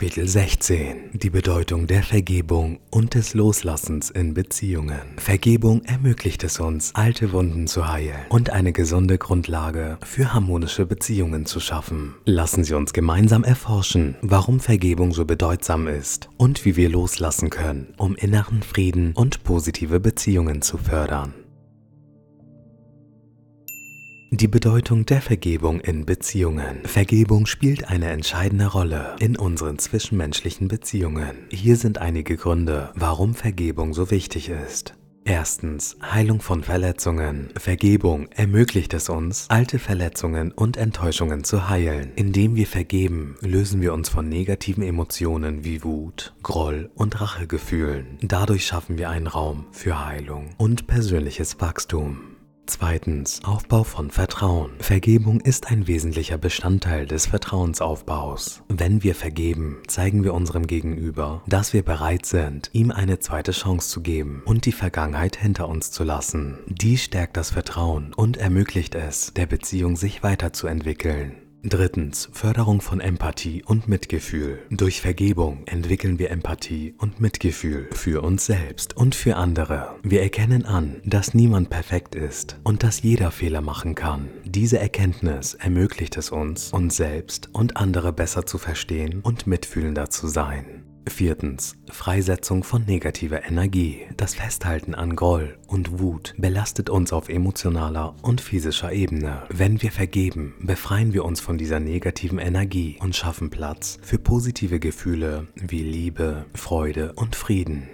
Kapitel 16 Die Bedeutung der Vergebung und des Loslassens in Beziehungen. Vergebung ermöglicht es uns, alte Wunden zu heilen und eine gesunde Grundlage für harmonische Beziehungen zu schaffen. Lassen Sie uns gemeinsam erforschen, warum Vergebung so bedeutsam ist und wie wir loslassen können, um inneren Frieden und positive Beziehungen zu fördern. Die Bedeutung der Vergebung in Beziehungen. Vergebung spielt eine entscheidende Rolle in unseren zwischenmenschlichen Beziehungen. Hier sind einige Gründe, warum Vergebung so wichtig ist. Erstens Heilung von Verletzungen. Vergebung ermöglicht es uns, alte Verletzungen und Enttäuschungen zu heilen. Indem wir vergeben, lösen wir uns von negativen Emotionen wie Wut, Groll und Rachegefühlen. Dadurch schaffen wir einen Raum für Heilung und persönliches Wachstum. Zweitens Aufbau von Vertrauen. Vergebung ist ein wesentlicher Bestandteil des Vertrauensaufbaus. Wenn wir vergeben, zeigen wir unserem Gegenüber, dass wir bereit sind, ihm eine zweite Chance zu geben und die Vergangenheit hinter uns zu lassen. Dies stärkt das Vertrauen und ermöglicht es, der Beziehung sich weiterzuentwickeln. Drittens, Förderung von Empathie und Mitgefühl. Durch Vergebung entwickeln wir Empathie und Mitgefühl für uns selbst und für andere. Wir erkennen an, dass niemand perfekt ist und dass jeder Fehler machen kann. Diese Erkenntnis ermöglicht es uns, uns selbst und andere besser zu verstehen und mitfühlender zu sein. Viertens. Freisetzung von negativer Energie. Das Festhalten an Groll und Wut belastet uns auf emotionaler und physischer Ebene. Wenn wir vergeben, befreien wir uns von dieser negativen Energie und schaffen Platz für positive Gefühle wie Liebe, Freude und Frieden.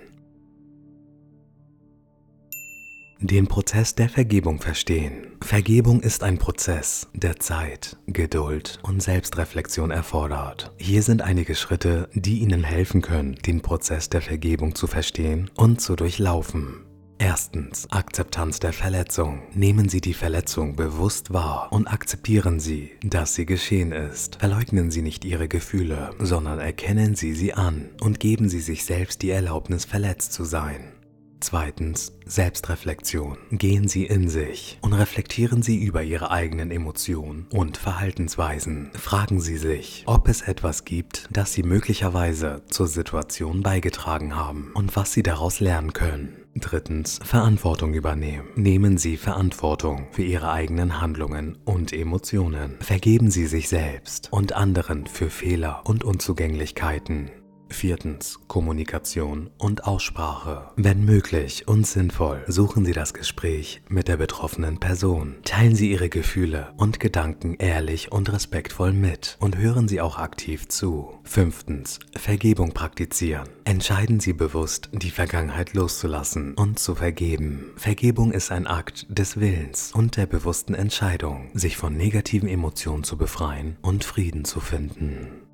Den Prozess der Vergebung verstehen. Vergebung ist ein Prozess, der Zeit, Geduld und Selbstreflexion erfordert. Hier sind einige Schritte, die Ihnen helfen können, den Prozess der Vergebung zu verstehen und zu durchlaufen. Erstens. Akzeptanz der Verletzung. Nehmen Sie die Verletzung bewusst wahr und akzeptieren Sie, dass sie geschehen ist. Verleugnen Sie nicht Ihre Gefühle, sondern erkennen Sie sie an und geben Sie sich selbst die Erlaubnis, verletzt zu sein. Zweitens Selbstreflexion. Gehen Sie in sich und reflektieren Sie über Ihre eigenen Emotionen und Verhaltensweisen. Fragen Sie sich, ob es etwas gibt, das Sie möglicherweise zur Situation beigetragen haben und was Sie daraus lernen können. Drittens Verantwortung übernehmen. Nehmen Sie Verantwortung für Ihre eigenen Handlungen und Emotionen. Vergeben Sie sich selbst und anderen für Fehler und Unzugänglichkeiten. Viertens. Kommunikation und Aussprache. Wenn möglich und sinnvoll, suchen Sie das Gespräch mit der betroffenen Person. Teilen Sie Ihre Gefühle und Gedanken ehrlich und respektvoll mit und hören Sie auch aktiv zu. Fünftens. Vergebung praktizieren. Entscheiden Sie bewusst, die Vergangenheit loszulassen und zu vergeben. Vergebung ist ein Akt des Willens und der bewussten Entscheidung, sich von negativen Emotionen zu befreien und Frieden zu finden.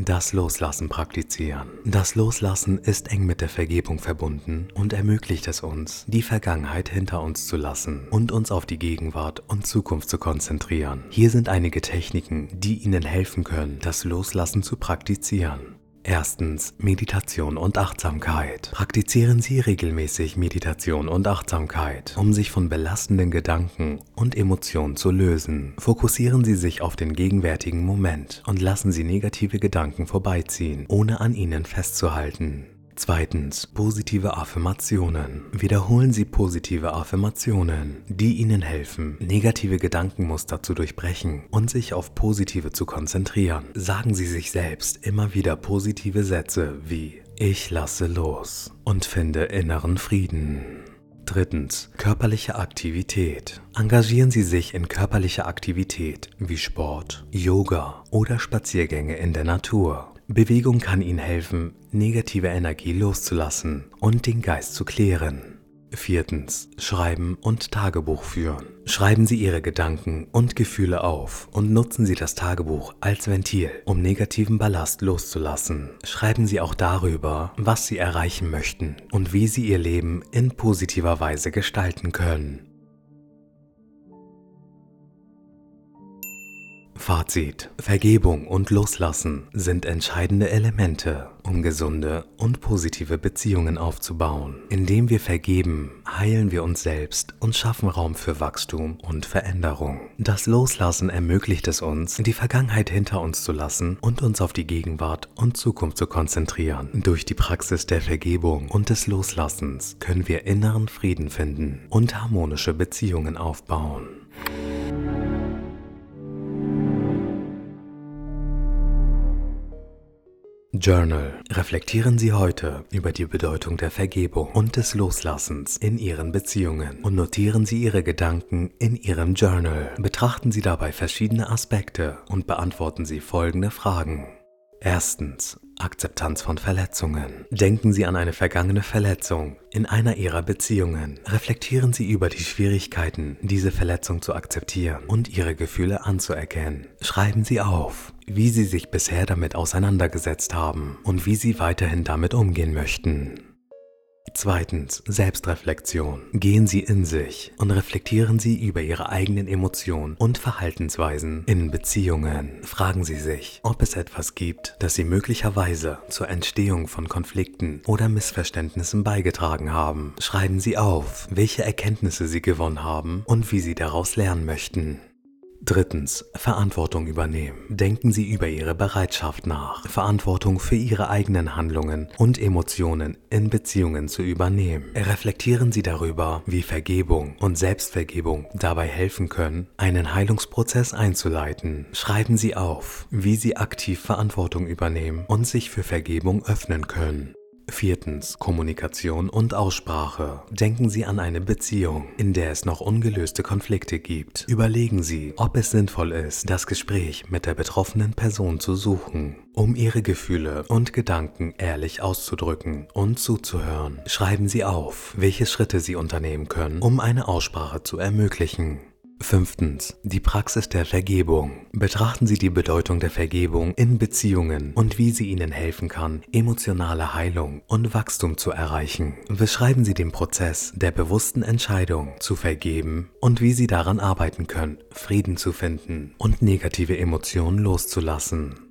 Das Loslassen praktizieren. Das Loslassen ist eng mit der Vergebung verbunden und ermöglicht es uns, die Vergangenheit hinter uns zu lassen und uns auf die Gegenwart und Zukunft zu konzentrieren. Hier sind einige Techniken, die Ihnen helfen können, das Loslassen zu praktizieren. Erstens Meditation und Achtsamkeit. Praktizieren Sie regelmäßig Meditation und Achtsamkeit, um sich von belastenden Gedanken und Emotionen zu lösen. Fokussieren Sie sich auf den gegenwärtigen Moment und lassen Sie negative Gedanken vorbeiziehen, ohne an ihnen festzuhalten. Zweitens, positive Affirmationen. Wiederholen Sie positive Affirmationen, die Ihnen helfen, negative Gedankenmuster zu durchbrechen und sich auf positive zu konzentrieren. Sagen Sie sich selbst immer wieder positive Sätze wie Ich lasse los und finde inneren Frieden. Drittens, körperliche Aktivität. Engagieren Sie sich in körperlicher Aktivität wie Sport, Yoga oder Spaziergänge in der Natur. Bewegung kann Ihnen helfen, negative Energie loszulassen und den Geist zu klären. Viertens. Schreiben und Tagebuch führen. Schreiben Sie Ihre Gedanken und Gefühle auf und nutzen Sie das Tagebuch als Ventil, um negativen Ballast loszulassen. Schreiben Sie auch darüber, was Sie erreichen möchten und wie Sie Ihr Leben in positiver Weise gestalten können. Fazit. Vergebung und Loslassen sind entscheidende Elemente, um gesunde und positive Beziehungen aufzubauen. Indem wir vergeben, heilen wir uns selbst und schaffen Raum für Wachstum und Veränderung. Das Loslassen ermöglicht es uns, die Vergangenheit hinter uns zu lassen und uns auf die Gegenwart und Zukunft zu konzentrieren. Durch die Praxis der Vergebung und des Loslassens können wir inneren Frieden finden und harmonische Beziehungen aufbauen. Journal. Reflektieren Sie heute über die Bedeutung der Vergebung und des Loslassens in Ihren Beziehungen und notieren Sie Ihre Gedanken in Ihrem Journal. Betrachten Sie dabei verschiedene Aspekte und beantworten Sie folgende Fragen. Erstens. Akzeptanz von Verletzungen. Denken Sie an eine vergangene Verletzung in einer Ihrer Beziehungen. Reflektieren Sie über die Schwierigkeiten, diese Verletzung zu akzeptieren und Ihre Gefühle anzuerkennen. Schreiben Sie auf, wie Sie sich bisher damit auseinandergesetzt haben und wie Sie weiterhin damit umgehen möchten. Zweitens, Selbstreflexion. Gehen Sie in sich und reflektieren Sie über Ihre eigenen Emotionen und Verhaltensweisen in Beziehungen. Fragen Sie sich, ob es etwas gibt, das Sie möglicherweise zur Entstehung von Konflikten oder Missverständnissen beigetragen haben. Schreiben Sie auf, welche Erkenntnisse Sie gewonnen haben und wie Sie daraus lernen möchten. Drittens. Verantwortung übernehmen. Denken Sie über Ihre Bereitschaft nach, Verantwortung für Ihre eigenen Handlungen und Emotionen in Beziehungen zu übernehmen. Reflektieren Sie darüber, wie Vergebung und Selbstvergebung dabei helfen können, einen Heilungsprozess einzuleiten. Schreiben Sie auf, wie Sie aktiv Verantwortung übernehmen und sich für Vergebung öffnen können. Viertens. Kommunikation und Aussprache. Denken Sie an eine Beziehung, in der es noch ungelöste Konflikte gibt. Überlegen Sie, ob es sinnvoll ist, das Gespräch mit der betroffenen Person zu suchen, um Ihre Gefühle und Gedanken ehrlich auszudrücken und zuzuhören. Schreiben Sie auf, welche Schritte Sie unternehmen können, um eine Aussprache zu ermöglichen. Fünftens. Die Praxis der Vergebung. Betrachten Sie die Bedeutung der Vergebung in Beziehungen und wie sie Ihnen helfen kann, emotionale Heilung und Wachstum zu erreichen. Beschreiben Sie den Prozess der bewussten Entscheidung zu vergeben und wie Sie daran arbeiten können, Frieden zu finden und negative Emotionen loszulassen.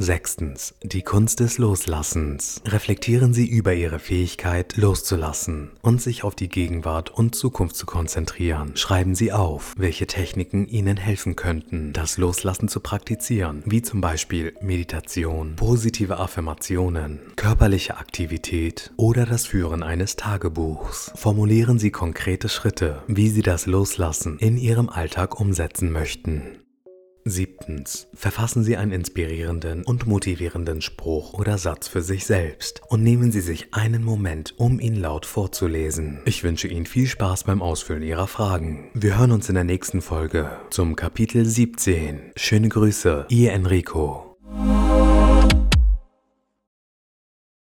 Sechstens. Die Kunst des Loslassens. Reflektieren Sie über Ihre Fähigkeit, loszulassen und sich auf die Gegenwart und Zukunft zu konzentrieren. Schreiben Sie auf, welche Techniken Ihnen helfen könnten, das Loslassen zu praktizieren, wie zum Beispiel Meditation, positive Affirmationen, körperliche Aktivität oder das Führen eines Tagebuchs. Formulieren Sie konkrete Schritte, wie Sie das Loslassen in Ihrem Alltag umsetzen möchten. Siebtens. Verfassen Sie einen inspirierenden und motivierenden Spruch oder Satz für sich selbst und nehmen Sie sich einen Moment, um ihn laut vorzulesen. Ich wünsche Ihnen viel Spaß beim Ausfüllen Ihrer Fragen. Wir hören uns in der nächsten Folge zum Kapitel 17. Schöne Grüße, Ihr Enrico.